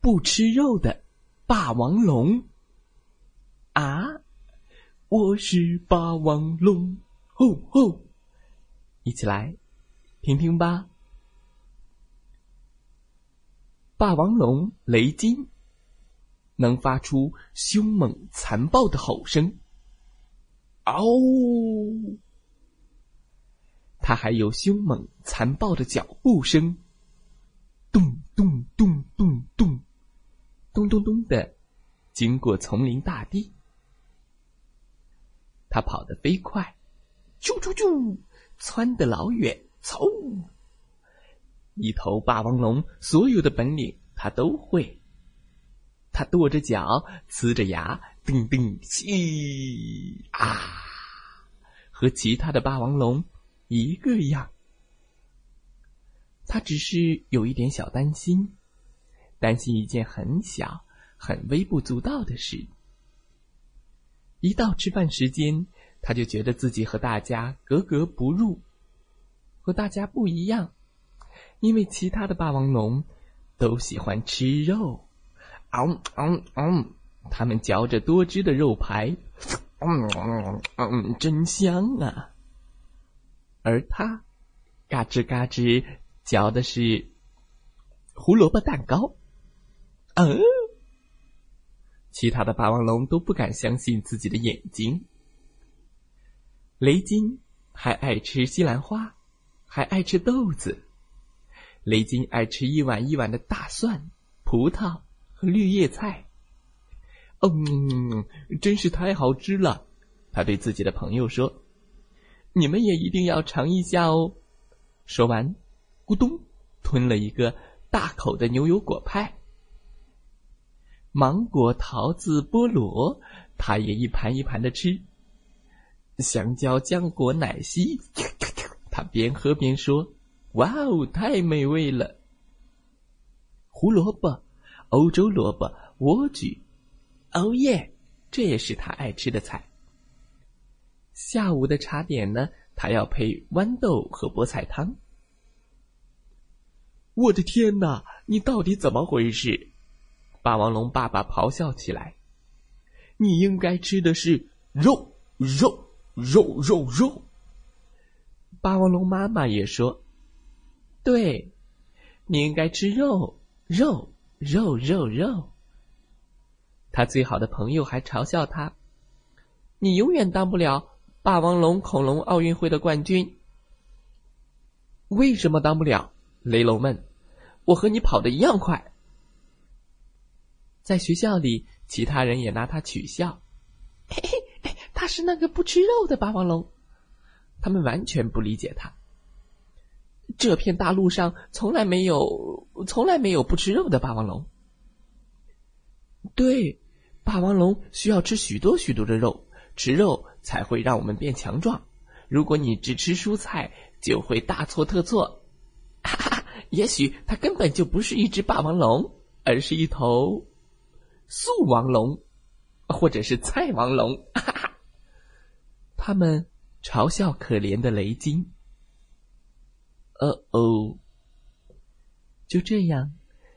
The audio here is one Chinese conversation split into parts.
不吃肉的霸王龙啊！我是霸王龙，吼吼！一起来听听吧。霸王龙雷金能发出凶猛残暴的吼声，嗷！它还有凶猛残暴的脚步声，咚咚咚。咚咚咚的，经过丛林大地，他跑得飞快，啾啾啾，窜得老远，嗖！一头霸王龙，所有的本领他都会。他跺着脚，呲着牙，叮叮西啊，和其他的霸王龙一个样。他只是有一点小担心。担心一件很小、很微不足道的事。一到吃饭时间，他就觉得自己和大家格格不入，和大家不一样，因为其他的霸王龙都喜欢吃肉，嗷嗷嗷，他们嚼着多汁的肉排，嗯嗯，真香啊！而他，嘎吱嘎吱嚼的是胡萝卜蛋糕。嗯，其他的霸王龙都不敢相信自己的眼睛。雷金还爱吃西兰花，还爱吃豆子。雷金爱吃一碗一碗的大蒜、葡萄和绿叶菜。嗯，真是太好吃了！他对自己的朋友说：“你们也一定要尝一下哦。”说完，咕咚吞了一个大口的牛油果派。芒果、桃子、菠萝，他也一盘一盘的吃。香蕉、浆果、奶昔，他边喝边说：“哇哦，太美味了！”胡萝卜、欧洲萝卜、莴苣，哦耶，这也是他爱吃的菜。下午的茶点呢，他要配豌豆和菠菜汤。我的天哪，你到底怎么回事？霸王龙爸爸咆哮起来：“你应该吃的是肉，肉，肉，肉，肉！”霸王龙妈妈也说：“对，你应该吃肉，肉，肉，肉，肉。”他最好的朋友还嘲笑他：“你永远当不了霸王龙恐龙奥运会的冠军。”为什么当不了？雷龙问：“我和你跑的一样快。”在学校里，其他人也拿他取笑。嘿嘿，他是那个不吃肉的霸王龙。他们完全不理解他。这片大陆上从来没有，从来没有不吃肉的霸王龙。对，霸王龙需要吃许多许多的肉，吃肉才会让我们变强壮。如果你只吃蔬菜，就会大错特错。哈哈，也许它根本就不是一只霸王龙，而是一头。素王龙，或者是菜王龙，哈哈，他们嘲笑可怜的雷金。哦哦，就这样，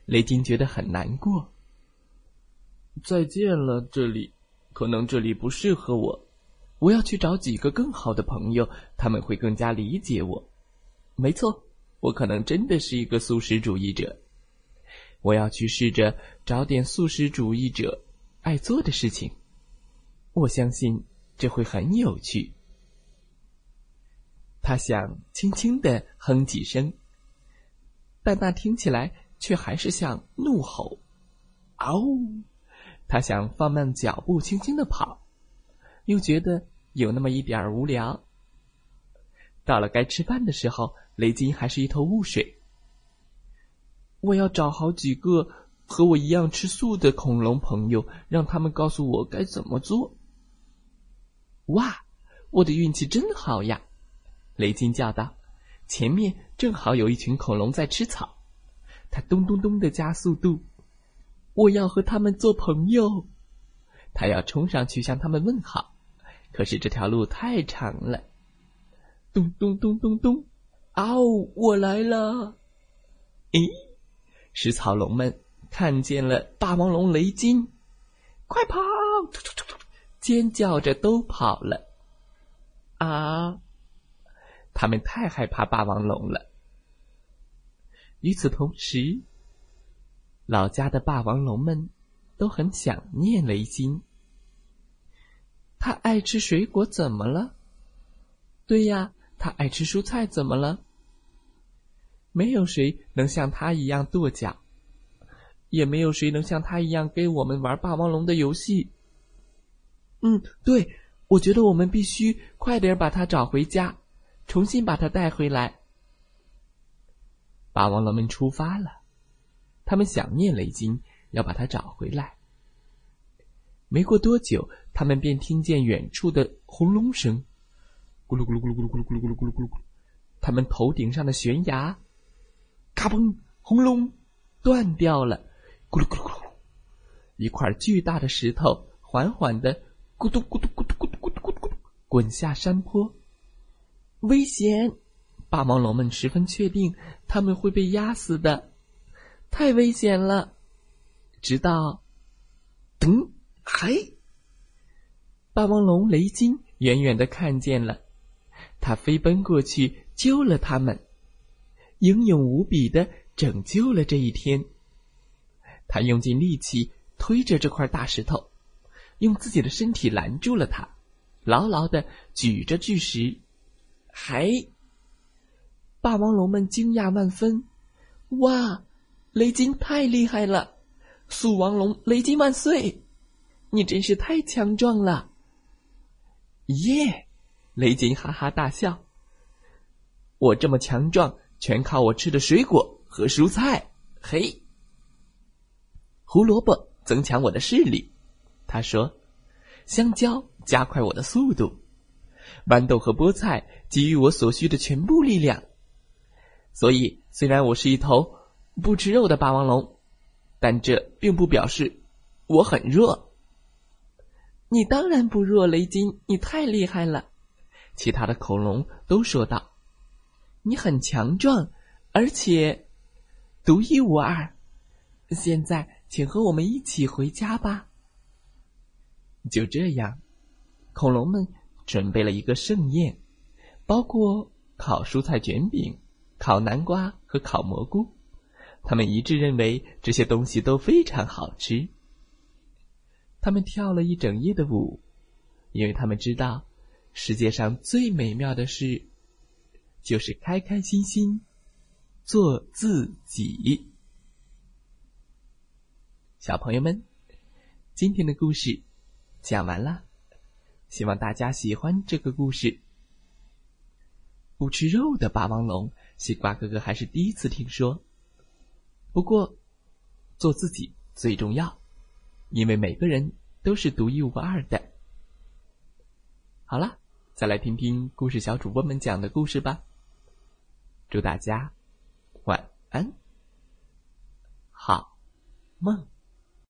雷金觉得很难过。再见了，这里，可能这里不适合我，我要去找几个更好的朋友，他们会更加理解我。没错，我可能真的是一个素食主义者。我要去试着找点素食主义者爱做的事情，我相信这会很有趣。他想轻轻的哼几声，但那听起来却还是像怒吼。嗷！他想放慢脚步，轻轻的跑，又觉得有那么一点儿无聊。到了该吃饭的时候，雷金还是一头雾水。我要找好几个和我一样吃素的恐龙朋友，让他们告诉我该怎么做。哇，我的运气真好呀！雷金叫道：“前面正好有一群恐龙在吃草。”他咚咚咚的加速度，我要和他们做朋友。他要冲上去向他们问好，可是这条路太长了。咚咚咚咚咚，嗷！我来了。咦，食草龙们看见了霸王龙雷金，快跑！突突突突，尖叫着都跑了。啊！他们太害怕霸王龙了。与此同时，老家的霸王龙们都很想念雷金。他爱吃水果，怎么了？对呀，他爱吃蔬菜，怎么了？没有谁能像他一样跺脚，也没有谁能像他一样跟我们玩霸王龙的游戏。嗯，对，我觉得我们必须快点把他找回家，重新把他带回来。霸王龙们出发了，他们想念雷金，要把他找回来。没过多久，他们便听见远处的轰隆声，咕噜咕噜咕噜咕噜咕噜咕噜咕噜咕噜咕噜。他们头顶上的悬崖，咔嘣，轰隆，断掉了，咕噜咕噜咕噜。一块巨大的石头缓缓的咕嘟咕嘟咕嘟咕嘟咕嘟咕嘟滚下山坡，危险！霸王龙们十分确定他们会被压死的，太危险了。直到，噔，嘿！霸王龙雷金远远的看见了，他飞奔过去救了他们，英勇无比的拯救了这一天。他用尽力气推着这块大石头，用自己的身体拦住了它，牢牢的举着巨石，还。霸王龙们惊讶万分，哇！雷金太厉害了！速王龙雷金万岁！你真是太强壮了！耶！雷金哈哈大笑。我这么强壮，全靠我吃的水果和蔬菜。嘿，胡萝卜增强我的视力，他说；香蕉加快我的速度，豌豆和菠菜给予我所需的全部力量。所以，虽然我是一头不吃肉的霸王龙，但这并不表示我很弱。你当然不弱，雷金，你太厉害了。其他的恐龙都说道：“你很强壮，而且独一无二。”现在，请和我们一起回家吧。就这样，恐龙们准备了一个盛宴，包括烤蔬菜卷饼。烤南瓜和烤蘑菇，他们一致认为这些东西都非常好吃。他们跳了一整夜的舞，因为他们知道，世界上最美妙的事，就是开开心心做自己。小朋友们，今天的故事讲完了，希望大家喜欢这个故事。不吃肉的霸王龙。西瓜哥哥还是第一次听说。不过，做自己最重要，因为每个人都是独一无二的。好了，再来听听故事小主播们讲的故事吧。祝大家晚安，好梦。